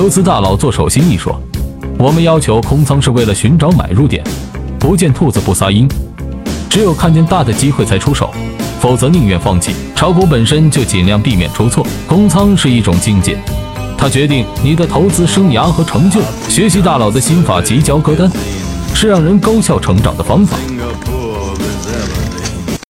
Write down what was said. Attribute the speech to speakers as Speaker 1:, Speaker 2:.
Speaker 1: 投资大佬做手心一说我们要求空仓是为了寻找买入点不见兔子不撒鹰。只有看见大的机会才出手否则宁愿放弃。炒股本身就尽量避免出错空仓是一种境界。它决定你的投资生涯和成就学习大佬的心法及交割单是让人高效成长的方法。